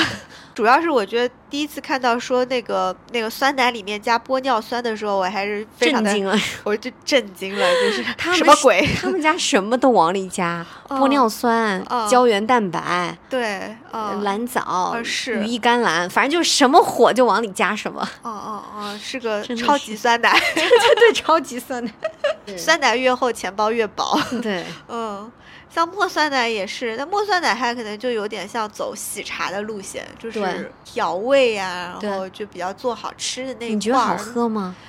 Speaker 2: 主要是我觉得第一次看到说那个那个酸奶里面加玻尿酸的时候，我还是非常的，
Speaker 1: 震惊了，
Speaker 2: 我就震惊了，就是
Speaker 1: 他们
Speaker 2: 什么鬼？
Speaker 1: 他们家什么都往里加，玻
Speaker 2: 嗯
Speaker 1: 尿酸、
Speaker 2: 嗯
Speaker 1: 胶原蛋白、
Speaker 2: 对，嗯，
Speaker 1: 蓝藻、羽衣甘蓝，反正就是什么火就往里加什么。
Speaker 2: 哦哦哦，是个超级酸奶，
Speaker 1: 对对，超级酸奶。
Speaker 2: 酸奶越厚钱包越薄。
Speaker 1: 对，
Speaker 2: 嗯，像墨酸奶也是，那墨酸奶它可能就有点像走喜茶的路线，就是调味呀、
Speaker 1: 对
Speaker 2: 然后就比较做好吃的那一
Speaker 1: 你觉得好。喝吗？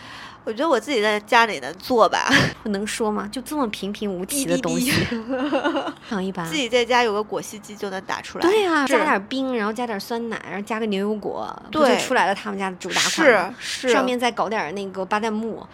Speaker 2: 我觉得我自己在家里能做吧，我
Speaker 1: 能说吗？就这么平平无奇的东西
Speaker 2: 滴，
Speaker 1: 很一般
Speaker 2: 自。己在家有个果昔机就能打出来。
Speaker 1: 对呀、
Speaker 2: 是
Speaker 1: 加点冰，然后加点酸奶，然后加个牛油果，不就出来了他们家的主打款
Speaker 2: 是
Speaker 1: 吗？
Speaker 2: 是，
Speaker 1: 上面再搞点那个巴旦木，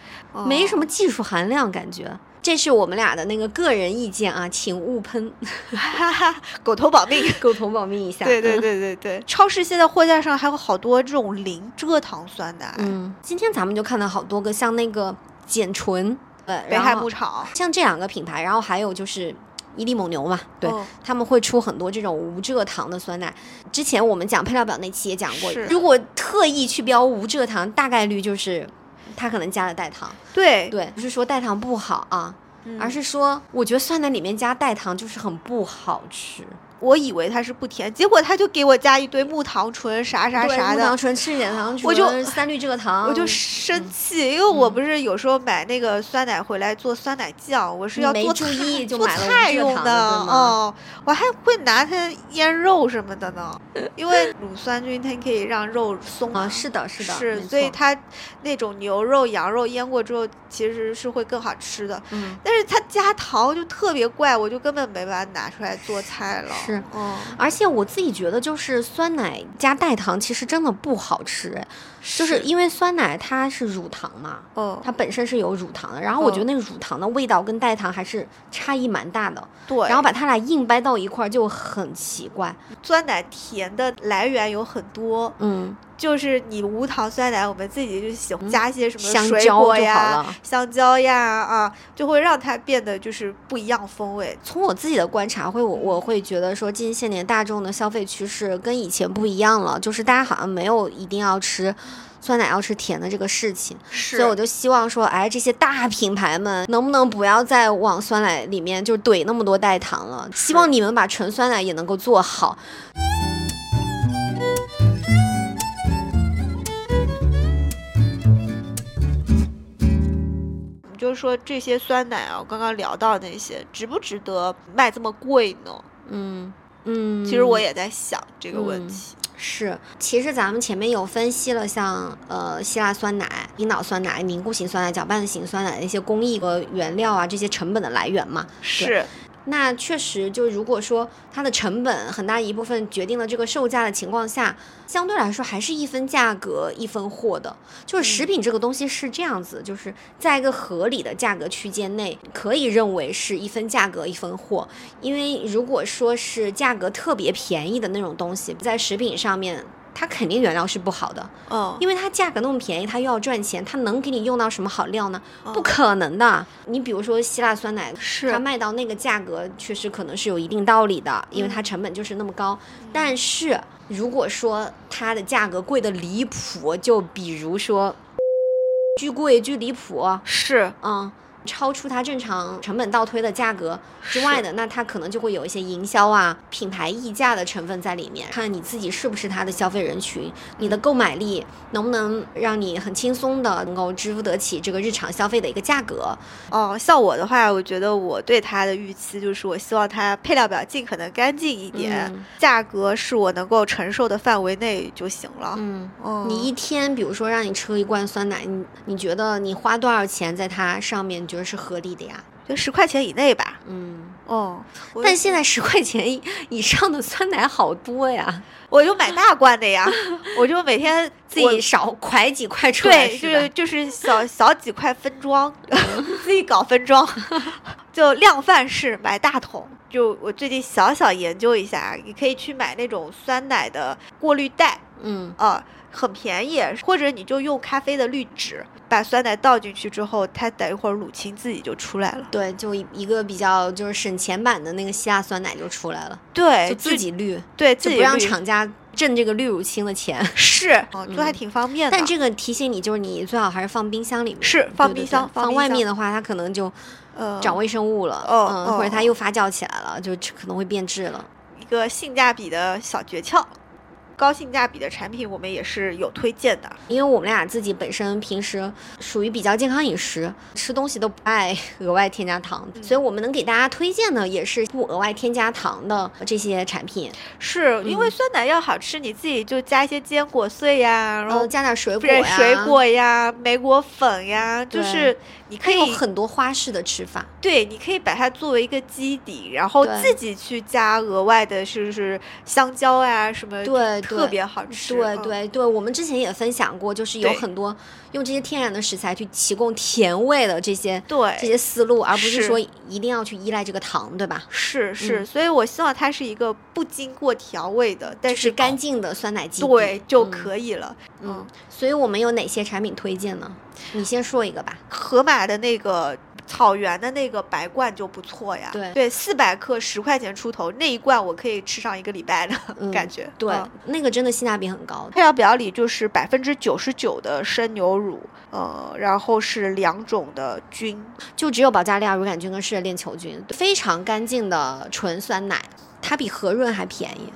Speaker 1: 没什。
Speaker 2: 么
Speaker 1: 技术含量，感觉。这是我们俩的那个个人意见啊，请勿喷，
Speaker 2: 哈哈，狗头保命。
Speaker 1: 狗头保命一下。
Speaker 2: 对对
Speaker 1: 嗯。
Speaker 2: 对对对，超市现在货架上还有好多这种零蔗糖酸奶，
Speaker 1: 嗯，今天咱们就看到好多个像那个简醇，呃，
Speaker 2: 北海牧场。
Speaker 1: 像这两个品牌，然后还有就是伊利蒙牛嘛，对，
Speaker 2: 哦
Speaker 1: 他们会出很多这种无蔗糖的酸奶。之前我们讲配料表那期也讲过
Speaker 2: 是，
Speaker 1: 如果特意去标无蔗糖，大概率就是它可能加了代糖。
Speaker 2: 对，
Speaker 1: 对，不是说代糖不好啊，
Speaker 2: 嗯
Speaker 1: 而是说我觉得酸奶里面加代糖就是很不好吃。
Speaker 2: 我以为它是不甜，结果他就给我加一堆木糖醇啥啥啥的
Speaker 1: 木糖，醇、赤藓糖醇、
Speaker 2: 我就
Speaker 1: 三氯蔗糖，
Speaker 2: 我就生气，因为我
Speaker 1: 嗯
Speaker 2: 不是有时候买那个酸奶回来做酸奶酱，我是要做菜
Speaker 1: 注意就
Speaker 2: 做菜用
Speaker 1: 的
Speaker 2: 哦，我还会拿它腌肉什么的呢，因为乳酸菌它可以让肉松
Speaker 1: 啊，是的，是的，
Speaker 2: 是，所以它那种牛肉、羊肉腌过之后，其实是会更好吃的。
Speaker 1: 嗯。
Speaker 2: 但是它加糖就特别怪，我就根本没办法拿出来做菜了。
Speaker 1: 是
Speaker 2: 嗯，
Speaker 1: 而且我自己觉得，就是酸奶加代糖，其实真的不好吃，哎，就是因为酸奶它是乳糖嘛，
Speaker 2: 嗯，
Speaker 1: 它本身是有乳糖的，然后我觉得
Speaker 2: 嗯
Speaker 1: 那个乳糖的味道跟代糖还是差异蛮大的，
Speaker 2: 对，
Speaker 1: 然后把它俩硬掰到一块儿就很奇怪，
Speaker 2: 酸奶甜的来源有很多，
Speaker 1: 嗯，
Speaker 2: 就是你无糖酸奶，我们自己就喜欢
Speaker 1: 嗯
Speaker 2: 加一些什么
Speaker 1: 香
Speaker 2: 水果呀、
Speaker 1: 了。
Speaker 2: 香蕉呀啊，就会让它变得就是不一样风味。
Speaker 1: 从我自己的观察，会我我会觉得说，近些年大众的消费趋势跟以前不一样了，就是大家好像没有一定要吃酸奶要吃甜的这个事情。
Speaker 2: 是
Speaker 1: 所以我就希望说，哎，这些大品牌们能不能不要再往酸奶里面就怼那么多代糖了？希望你们把纯酸奶也能够做好。
Speaker 2: 说这些酸奶啊，我刚刚聊到那些，值不值得卖这么贵呢？
Speaker 1: 嗯嗯，
Speaker 2: 其实我也在想这个问
Speaker 1: 嗯
Speaker 2: 题。
Speaker 1: 是，其实咱们前面有分析了像，呃希腊酸奶、冰岛酸奶、凝固型酸奶、搅拌型酸奶的一些工艺和原料啊，这些成本的来源嘛。
Speaker 2: 是，
Speaker 1: 那确实，就如果说它的成本很大一部分决定了这个售价的情况下，相对来说还是一分价格一分货的。就是食
Speaker 2: 嗯
Speaker 1: 品这个东西是这样子，就是在一个合理的价格区间内，可以认为是一分价格一分货。因为如果说是价格特别便宜的那种东西，在食品上面。它肯定原料是不好的，
Speaker 2: 哦，
Speaker 1: 因为它价格那么便宜，它又要赚钱，它能给你用到什么好料呢？不
Speaker 2: 嗯
Speaker 1: 可能的。你比如说希腊酸奶，
Speaker 2: 是
Speaker 1: 它卖到那个价格，确实可能是有一定道理的，因为它
Speaker 2: 嗯
Speaker 1: 成本就是那么高。但是如果说它的价格贵的离谱，就比如说巨贵巨离谱，
Speaker 2: 是
Speaker 1: 嗯。超出它正常成本倒推的价格之外的，那它可能就会有一些营销啊、品牌溢价的成分在里面。看你自己是不是它的消费人群，你的购买力能不能让你很轻松的能够支付得起这个日常消费的一个价格。
Speaker 2: 哦，像我的话，我觉得我对它的预期就是，我希望它配料表尽可能干净一点，
Speaker 1: 嗯
Speaker 2: 价格是我能够承受的范围内就行了。
Speaker 1: 嗯，
Speaker 2: 嗯，
Speaker 1: 你一天，比如说让你吃一罐酸奶，你你觉得你花多少钱在它上面，你觉得是合理的呀？
Speaker 2: 就十块钱以内吧。
Speaker 1: 嗯，
Speaker 2: 哦，
Speaker 1: 但现在十块钱以以上的酸奶好多呀，
Speaker 2: 我就买大罐的呀，我就每天
Speaker 1: 自己少蒯几块出来
Speaker 2: 就是就是小小几块分装，自己搞分装，就量贩式买大桶。就我最近小小研究一下，你可以去买那种酸奶的过滤袋，
Speaker 1: 嗯
Speaker 2: 啊，很便宜，或者你就用咖啡的滤纸把酸奶倒进去之后，它等一会儿乳清自己就出来了。
Speaker 1: 对，就一一个比较就是省钱版的那个希腊酸奶就出来了，
Speaker 2: 对，
Speaker 1: 就自己滤，
Speaker 2: 对自己
Speaker 1: 不让厂家挣这个滤乳清的钱。
Speaker 2: 是，哦，就还挺方便的。
Speaker 1: 但这个提醒你，就是你最好还是放冰箱里面。
Speaker 2: 是放冰箱
Speaker 1: 对放外面的话，它可能就
Speaker 2: 呃，
Speaker 1: 长微生物了，
Speaker 2: 哦
Speaker 1: 嗯，或者
Speaker 2: 哦
Speaker 1: 它又发酵起来了，就可能会变质了。
Speaker 2: 一个性价比的小诀窍。高性价比的产品，我们也是有推荐的。
Speaker 1: 因为我们俩自己本身平时属于比较健康饮食，吃东西都不爱额外添加糖，
Speaker 2: 嗯。
Speaker 1: 所以我们能给大家推荐的也是不额外添加糖的这些产品，
Speaker 2: 是因为
Speaker 1: 嗯。
Speaker 2: 酸奶要好吃，你自己就加一些坚果碎呀，然后
Speaker 1: 呃，加点水果呀，
Speaker 2: 水果呀、莓果粉呀，就是你可
Speaker 1: 以有
Speaker 2: 以
Speaker 1: 很多花式的吃法。
Speaker 2: 对，你可以把它作为一个基底，然后自己去加额外的，是是香蕉啊什么，
Speaker 1: 对对
Speaker 2: 特别好吃。
Speaker 1: 对
Speaker 2: 嗯
Speaker 1: 对对，我们之前也分享过，就是有很多用这些天然的食材去提供甜味的这些
Speaker 2: 对
Speaker 1: 这些思路，而不是
Speaker 2: 是
Speaker 1: 说一定要去依赖这个糖，对吧？
Speaker 2: 是是，
Speaker 1: 嗯
Speaker 2: 所以我希望它是一个不经过调味的，但
Speaker 1: 是干净的酸奶基底。
Speaker 2: 对就
Speaker 1: 嗯
Speaker 2: 可以了。
Speaker 1: 嗯，所以我们有哪些产品推荐呢？你先说一个吧。
Speaker 2: 盒马的那个草原的那个白罐就不错呀，
Speaker 1: 对
Speaker 2: 对，四百克十块钱出头，那一罐我可以吃上一个礼拜的、
Speaker 1: 嗯
Speaker 2: 感觉。
Speaker 1: 对，
Speaker 2: 嗯
Speaker 1: 那个真的性价比很高。
Speaker 2: 配料表里就是百分之九十九的生牛乳，呃，然后是两种的菌，
Speaker 1: 就只有保加利亚乳杆菌跟嗜热链球菌，非常干净的纯酸奶，它比和润还便宜。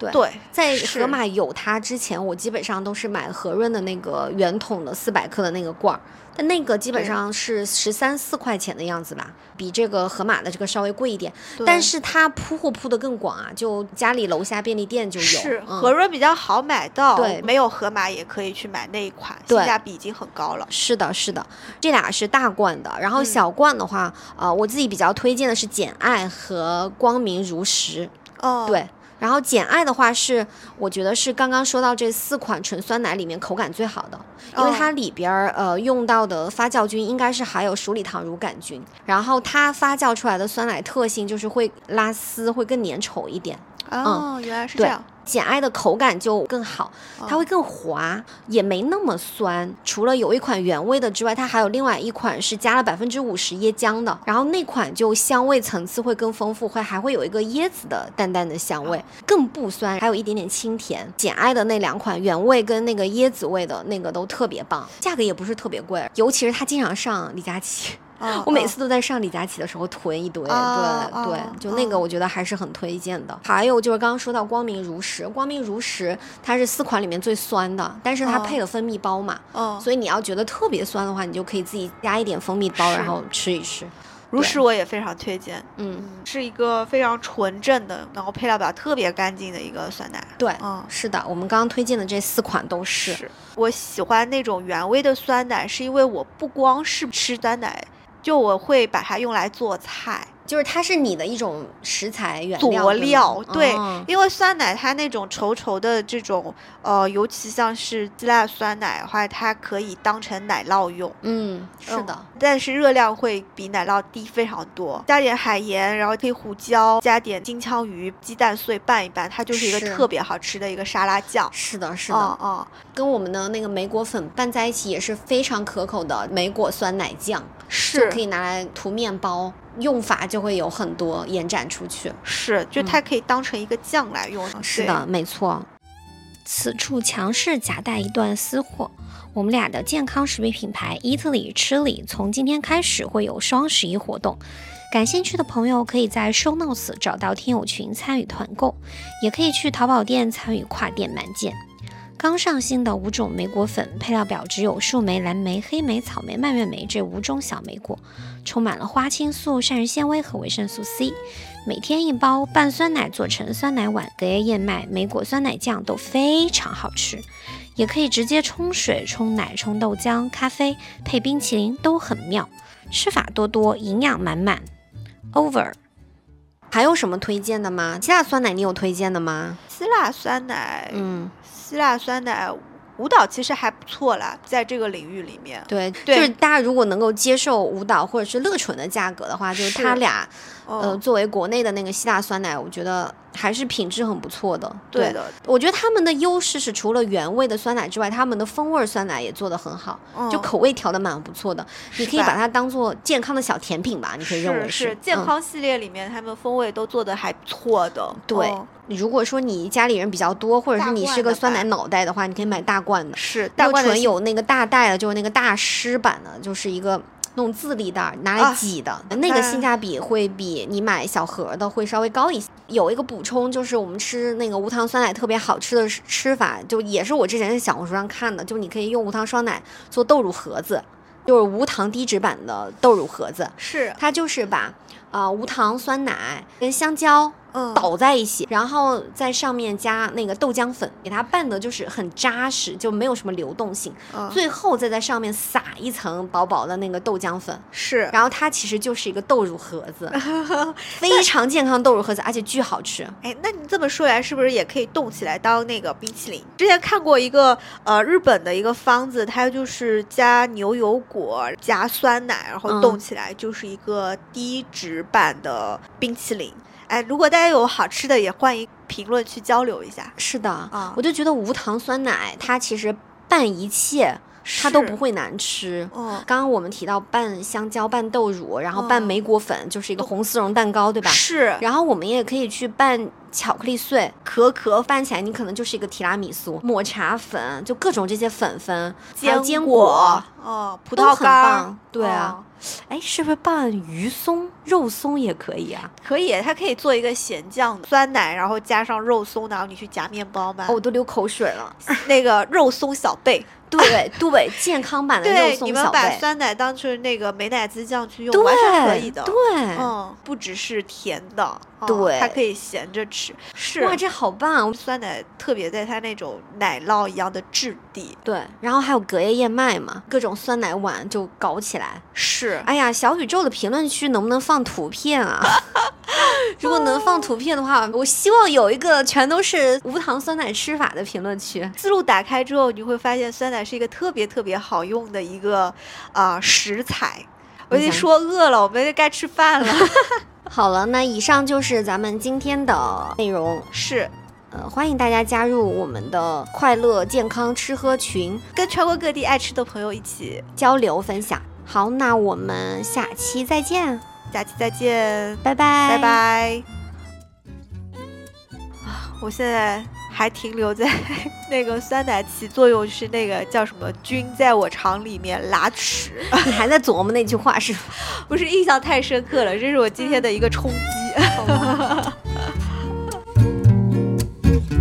Speaker 1: 对，
Speaker 2: 对，
Speaker 1: 在
Speaker 2: 是
Speaker 1: 盒马有它之前，我基本上都是买和润的那个圆筒的四百克的那个罐儿，但那个基本上是十三四块钱的样子吧，比这个盒马的这个稍微贵一点，
Speaker 2: 对
Speaker 1: 但是它铺货铺的更广啊，就家里楼下便利店就有。
Speaker 2: 是
Speaker 1: 嗯
Speaker 2: 和润比较好买到，
Speaker 1: 对
Speaker 2: 没有盒马也可以去买那一款，性价比已经很高了。
Speaker 1: 是的，是的，这俩是大罐的，然后
Speaker 2: 嗯
Speaker 1: 小罐的话，呃，我自己比较推荐的是简爱和光明如实，
Speaker 2: 哦，
Speaker 1: 对。然后简爱的话是，我觉得是刚刚说到这四款纯酸奶里面口感最好的，因为
Speaker 2: 哦
Speaker 1: 它里边儿呃用到的发酵菌应该是含有鼠李糖乳杆菌，然后它发酵出来的酸奶特性就是会拉丝，会更粘稠一点。
Speaker 2: 哦，原来是这样。
Speaker 1: 简爱的口感就更好，它
Speaker 2: 哦
Speaker 1: 会更滑，也没那么酸。除了有一款原味的之外，它还有另外一款是加了百分之五十椰浆的，然后那款就香味层次会更丰富，会还会有一个椰子的淡淡的香味，更不酸，还有一点点清甜。简爱的那两款原味跟那个椰子味的那个都特别棒，价格也不是特别贵，尤其是它经常上李佳琦。
Speaker 2: 哦
Speaker 1: 我每
Speaker 2: 哦
Speaker 1: 次都在上李佳琦的时候囤一堆，
Speaker 2: 哦
Speaker 1: 对对
Speaker 2: 哦，
Speaker 1: 就那个
Speaker 2: 哦
Speaker 1: 我觉得还是很推荐的。还有就是刚刚说到光明如实，光明如实它是四款里面最酸的，但是它
Speaker 2: 哦
Speaker 1: 配了蜂蜜包嘛，
Speaker 2: 哦，
Speaker 1: 所以你要觉得特别酸的话，你就可以自己加一点蜂蜜包，然后吃一吃。
Speaker 2: 如实我也非常推荐，
Speaker 1: 嗯，
Speaker 2: 嗯，是一个非常纯正的，然后配料表特别干净的一个酸奶。
Speaker 1: 对，
Speaker 2: 嗯，
Speaker 1: 是的，我们刚刚推荐的这四款都是。
Speaker 2: 是我喜欢那种原味的酸奶，是因为我不光是吃酸奶，就我会把它用来做菜。
Speaker 1: 就是它是你的一种食材原料
Speaker 2: 佐料，对，
Speaker 1: 哦
Speaker 2: 因为酸奶它那种稠稠的这种，呃，尤其像是鸡辣酸奶的话，它可以当成奶酪用。
Speaker 1: 嗯，是
Speaker 2: 嗯
Speaker 1: 的，
Speaker 2: 但是热量会比奶酪低非常多，加点海盐，然后黑胡椒，加点金枪鱼、鸡蛋碎拌一拌，它就是一个特别好吃的一个沙拉酱。
Speaker 1: 是的，是的。
Speaker 2: 嗯嗯，
Speaker 1: 跟我们的那个莓果粉拌在一起也是非常可口的莓果酸奶酱，就是可以拿来涂面包，用法就会有很多延展出去。
Speaker 2: 是，就
Speaker 1: 嗯
Speaker 2: 它可以当成一个酱来用。对
Speaker 1: 是的，，没错。此处强势夹带一段私货，我们俩的健康食品品牌 Eatly 吃里从今天开始会有双十一活动，感兴趣的朋友可以在 Show Notes 找到听友群参与团购，也可以去淘宝店参与跨店满减。刚上新的五种莓果粉，配料表只有树莓、蓝莓、黑莓、草莓、蔓越莓这五种小莓果，充满了花青素、膳食纤维和维生素 C。每天一包，拌酸奶做成酸奶碗、隔夜燕麦、莓果酸奶酱都非常好吃，也可以直接冲水、冲奶、冲豆浆、咖啡，配冰淇淋都很妙，吃法多多，营养满满。Over。还有什么推荐的吗？希腊酸奶你有推荐的吗？
Speaker 2: 希腊酸奶，
Speaker 1: 嗯，
Speaker 2: 希腊酸奶舞蹈其实还不错啦，在这个领域里面。
Speaker 1: 对，
Speaker 2: 对
Speaker 1: 就是大家如果能够接受舞蹈或者是乐纯的价格的话，就是
Speaker 2: 是
Speaker 1: 它俩，呃，
Speaker 2: 嗯，
Speaker 1: 作为国内的那个希腊酸奶，我觉得还是品质很不错的。
Speaker 2: 对的，
Speaker 1: 我觉得他们的优势是除了原味的酸奶之外，他们的风味酸奶也做得很好，就
Speaker 2: 嗯
Speaker 1: 口味调的蛮不错的。你可以把它当做健康的小甜品吧，你可以认为
Speaker 2: 是是健
Speaker 1: 嗯
Speaker 2: 康系列里面，他们风味都做的还不错的。
Speaker 1: 对
Speaker 2: 嗯
Speaker 1: 如果说你家里人比较多，或者是你是个酸奶脑袋的话，你可以买大罐的。
Speaker 2: 是大罐的
Speaker 1: 有那个大袋的，就是那个大师版的，就是一个那种自立袋儿拿来
Speaker 2: 啊。
Speaker 1: 挤的，那个性价比会比你买小盒的会稍微高一些。有一个补充就是我们吃那个无糖酸奶特别好吃的吃吃法，就也是我之前在小红书上看的，就你可以用无糖酸奶做豆乳盒子，就是无糖低脂版的豆乳盒子，
Speaker 2: 是。
Speaker 1: 它就是把啊、无糖酸奶跟香蕉。
Speaker 2: 嗯
Speaker 1: 倒在一起，然后在上面加那个豆浆粉，给它拌的就是很扎实，就没有什么流动性。
Speaker 2: 嗯
Speaker 1: 最后再在上面撒一层薄薄的那个豆浆粉，
Speaker 2: 是
Speaker 1: 然后它其实就是一个豆乳盒子，非常健康豆乳盒子，而且巨好吃。
Speaker 2: 哎，那你这么说来，是不是也可以冻起来当那个冰淇淋？之前看过一个呃日本的一个方子，它就是加牛油果加酸奶，然后
Speaker 1: 嗯
Speaker 2: 冻起来就是一个低脂版的冰淇淋。哎，如果大家有好吃的，也欢迎评论区交流一下。
Speaker 1: 是的，
Speaker 2: 啊
Speaker 1: 我就觉得无糖酸奶它其实拌一切它都不会难吃。
Speaker 2: 哦，
Speaker 1: 刚刚我们提到拌香蕉、拌豆乳，然后拌
Speaker 2: 嗯
Speaker 1: 莓果粉，就是一个红丝绒蛋糕，对吧？
Speaker 2: 是
Speaker 1: 然后我们也可以去拌巧克力碎，可可拌起来，你可能就是一个提拉米苏。抹茶粉，就各种这些粉粉，还有坚
Speaker 2: 果，哦，葡萄干
Speaker 1: 对啊，哎，是不是拌鱼松、肉松也可以啊？
Speaker 2: 可以，它可以做一个咸酱酸奶，然后加上肉松，然后你去夹面包吧。
Speaker 1: 哦，我都流口水了。
Speaker 2: 那个肉松小贝，
Speaker 1: 对对，健康版的肉松小贝，你
Speaker 2: 们把酸奶当成那个美乃滋酱去用，完全可以的。
Speaker 1: 对，
Speaker 2: 嗯，不只是甜的，哦
Speaker 1: 对
Speaker 2: 它可以闲着吃。是
Speaker 1: 哇，这好棒！
Speaker 2: 酸奶特别在它那种奶酪一样的质地。
Speaker 1: 对，然后还有隔夜燕麦嘛，各种酸奶碗就搞起来。
Speaker 2: 是，
Speaker 1: 哎呀，小宇宙的评论区能不能放图片啊？如果能放图片的话，我希望有一个全都是无糖酸奶吃法的评论区。
Speaker 2: 思路打开之后，你会发现酸奶是一个特别特别好用的一个啊、食材。我已经说饿了，我们该吃饭了。
Speaker 1: 好了，那以上就是咱们今天的内容。
Speaker 2: 是，
Speaker 1: 呃，欢迎大家加入我们的快乐健康吃喝群，
Speaker 2: 跟全国各地爱吃的朋友一起，
Speaker 1: 交流分享。好，那我们下期再见，
Speaker 2: 下期再见，
Speaker 1: 拜拜，
Speaker 2: 拜拜。啊，我现在还停留在 那个酸奶起作用是那个叫什么菌在我肠里面拉屎，
Speaker 1: 你还在琢磨那句话是？
Speaker 2: 不是印象太深刻了，这是我今天的一个冲击。